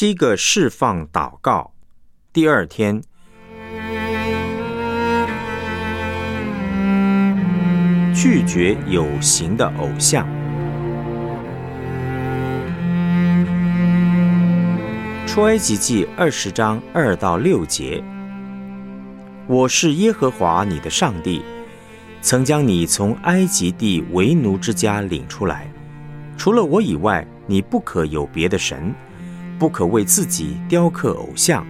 七个释放祷告，第二天，拒绝有形的偶像。出埃及记二十章二到六节：我是耶和华你的上帝，曾将你从埃及地为奴之家领出来。除了我以外，你不可有别的神。不可为自己雕刻偶像，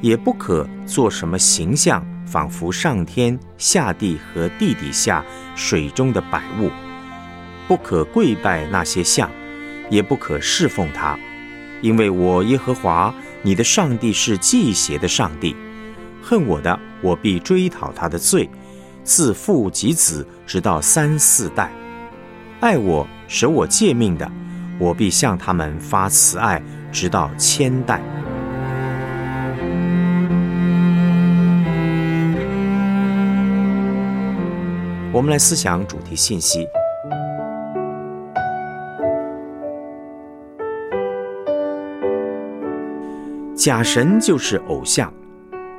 也不可做什么形象，仿佛上天下地和地底下水中的百物。不可跪拜那些像，也不可侍奉他，因为我耶和华你的上帝是祭邪的上帝。恨我的，我必追讨他的罪，自父及子，直到三四代；爱我、守我诫命的，我必向他们发慈爱。直到千代。我们来思想主题信息。假神就是偶像，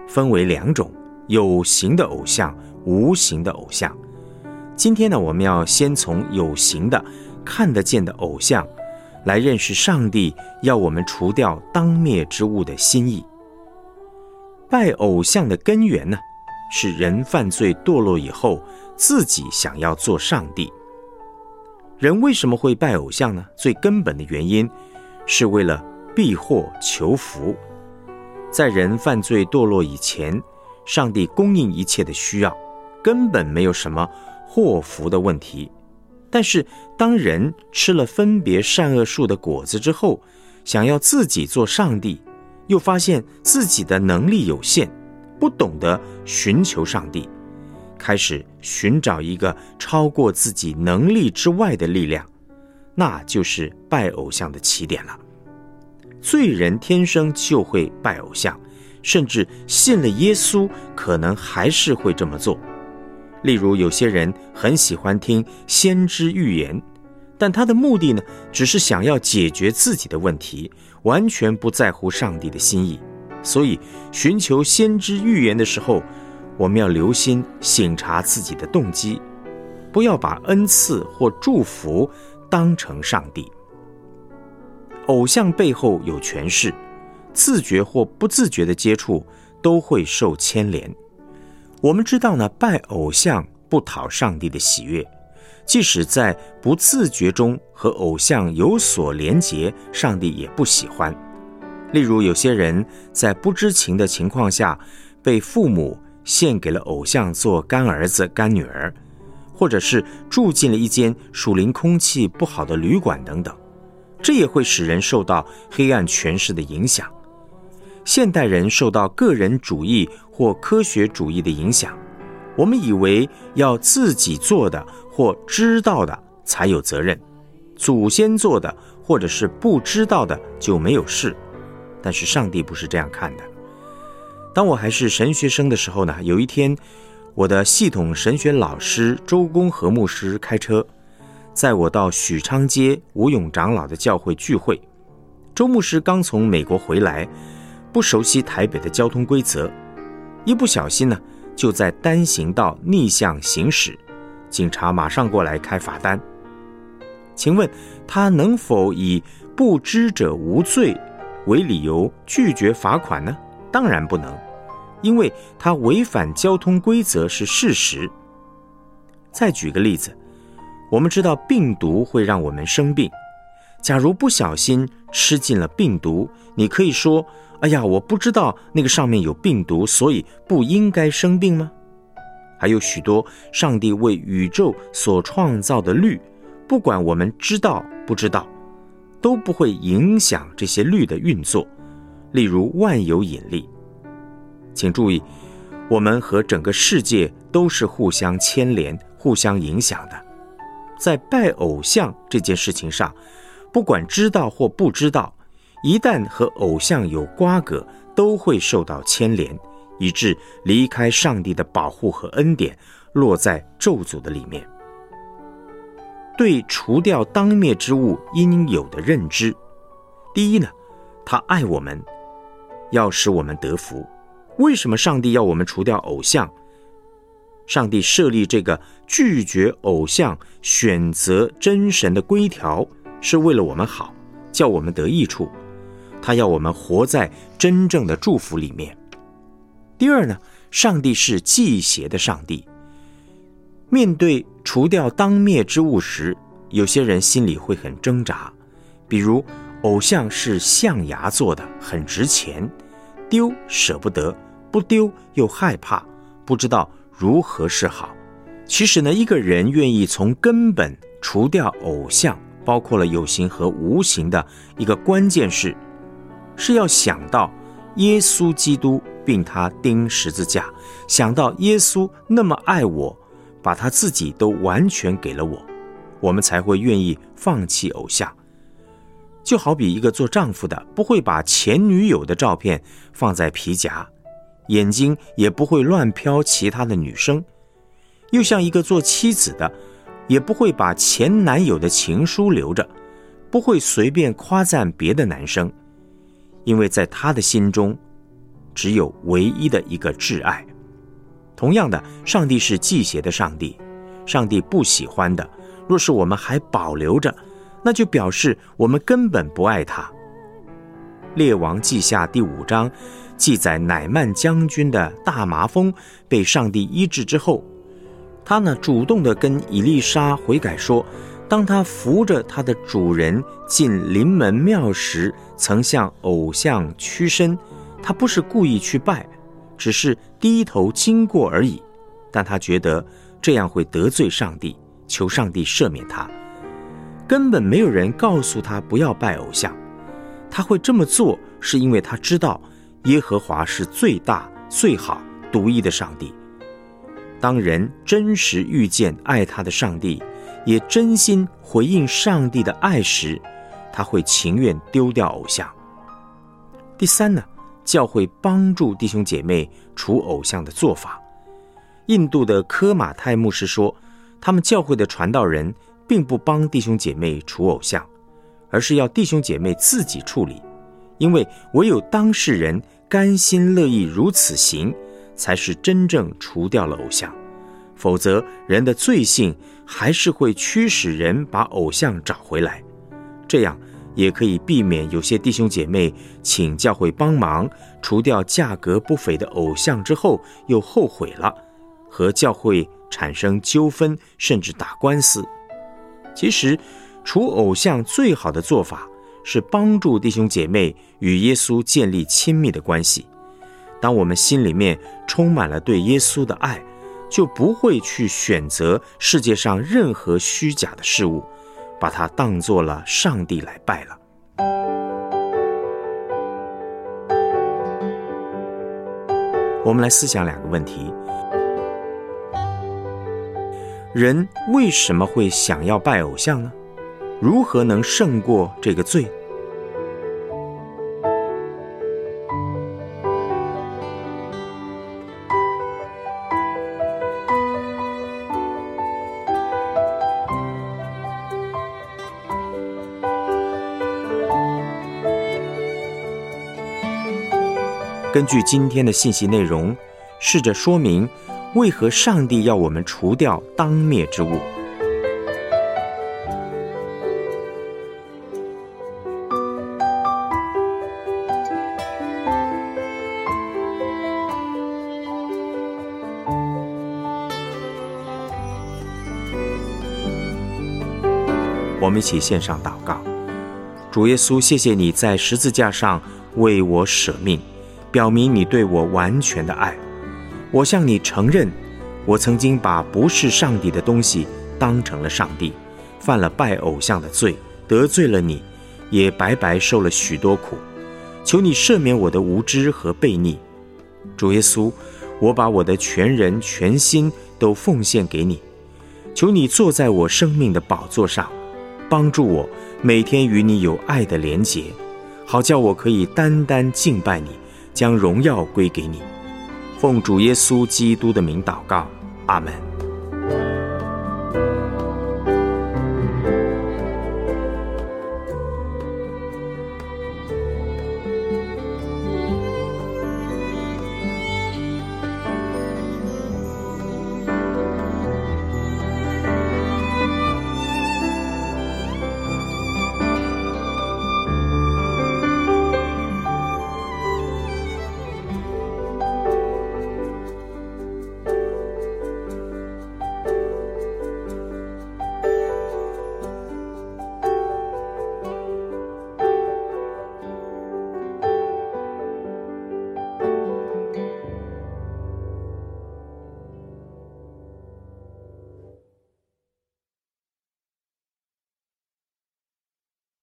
分为两种：有形的偶像，无形的偶像。今天呢，我们要先从有形的、看得见的偶像。来认识上帝要我们除掉当灭之物的心意。拜偶像的根源呢，是人犯罪堕落以后自己想要做上帝。人为什么会拜偶像呢？最根本的原因是为了避祸求福。在人犯罪堕落以前，上帝供应一切的需要，根本没有什么祸福的问题。但是，当人吃了分别善恶树的果子之后，想要自己做上帝，又发现自己的能力有限，不懂得寻求上帝，开始寻找一个超过自己能力之外的力量，那就是拜偶像的起点了。罪人天生就会拜偶像，甚至信了耶稣，可能还是会这么做。例如，有些人很喜欢听先知预言，但他的目的呢，只是想要解决自己的问题，完全不在乎上帝的心意。所以，寻求先知预言的时候，我们要留心省察自己的动机，不要把恩赐或祝福当成上帝。偶像背后有权势，自觉或不自觉的接触都会受牵连。我们知道呢，拜偶像不讨上帝的喜悦，即使在不自觉中和偶像有所连结，上帝也不喜欢。例如，有些人在不知情的情况下，被父母献给了偶像做干儿子、干女儿，或者是住进了一间属灵空气不好的旅馆等等，这也会使人受到黑暗权势的影响。现代人受到个人主义或科学主义的影响，我们以为要自己做的或知道的才有责任，祖先做的或者是不知道的就没有事。但是上帝不是这样看的。当我还是神学生的时候呢，有一天，我的系统神学老师周公和牧师开车，载我到许昌街吴勇长老的教会聚会。周牧师刚从美国回来。不熟悉台北的交通规则，一不小心呢，就在单行道逆向行驶，警察马上过来开罚单。请问他能否以不知者无罪为理由拒绝罚款呢？当然不能，因为他违反交通规则是事实。再举个例子，我们知道病毒会让我们生病，假如不小心吃进了病毒，你可以说。哎呀，我不知道那个上面有病毒，所以不应该生病吗？还有许多上帝为宇宙所创造的律，不管我们知道不知道，都不会影响这些律的运作。例如万有引力，请注意，我们和整个世界都是互相牵连、互相影响的。在拜偶像这件事情上，不管知道或不知道。一旦和偶像有瓜葛，都会受到牵连，以致离开上帝的保护和恩典，落在咒诅的里面。对除掉当灭之物应有的认知，第一呢，他爱我们，要使我们得福。为什么上帝要我们除掉偶像？上帝设立这个拒绝偶像、选择真神的规条，是为了我们好，叫我们得益处。他要我们活在真正的祝福里面。第二呢，上帝是祭邪的上帝。面对除掉当灭之物时，有些人心里会很挣扎。比如，偶像是象牙做的，很值钱，丢舍不得，不丢又害怕，不知道如何是好。其实呢，一个人愿意从根本除掉偶像，包括了有形和无形的一个关键是，是要想到耶稣基督，并他钉十字架，想到耶稣那么爱我。把他自己都完全给了我，我们才会愿意放弃偶像。就好比一个做丈夫的不会把前女友的照片放在皮夹，眼睛也不会乱瞟其他的女生；又像一个做妻子的，也不会把前男友的情书留着，不会随便夸赞别的男生，因为在他的心中，只有唯一的一个挚爱。同样的，上帝是祭邪的上帝，上帝不喜欢的。若是我们还保留着，那就表示我们根本不爱他。列王记下第五章记载，乃曼将军的大麻风被上帝医治之后，他呢主动的跟以丽莎悔改说，当他扶着他的主人进临门庙时，曾向偶像屈身，他不是故意去拜。只是低头经过而已，但他觉得这样会得罪上帝，求上帝赦免他。根本没有人告诉他不要拜偶像，他会这么做是因为他知道耶和华是最大、最好、独一的上帝。当人真实遇见爱他的上帝，也真心回应上帝的爱时，他会情愿丢掉偶像。第三呢？教会帮助弟兄姐妹除偶像的做法。印度的科马泰牧师说，他们教会的传道人并不帮弟兄姐妹除偶像，而是要弟兄姐妹自己处理，因为唯有当事人甘心乐意如此行，才是真正除掉了偶像。否则，人的罪性还是会驱使人把偶像找回来。这样。也可以避免有些弟兄姐妹请教会帮忙除掉价格不菲的偶像之后又后悔了，和教会产生纠纷，甚至打官司。其实，除偶像最好的做法是帮助弟兄姐妹与耶稣建立亲密的关系。当我们心里面充满了对耶稣的爱，就不会去选择世界上任何虚假的事物。把它当做了上帝来拜了。我们来思想两个问题：人为什么会想要拜偶像呢？如何能胜过这个罪？根据今天的信息内容，试着说明为何上帝要我们除掉当灭之物。我们一起献上祷告：主耶稣，谢谢你在十字架上为我舍命。表明你对我完全的爱，我向你承认，我曾经把不是上帝的东西当成了上帝，犯了拜偶像的罪，得罪了你，也白白受了许多苦。求你赦免我的无知和悖逆，主耶稣，我把我的全人全心都奉献给你。求你坐在我生命的宝座上，帮助我每天与你有爱的连结，好叫我可以单单敬拜你。将荣耀归给你，奉主耶稣基督的名祷告，阿门。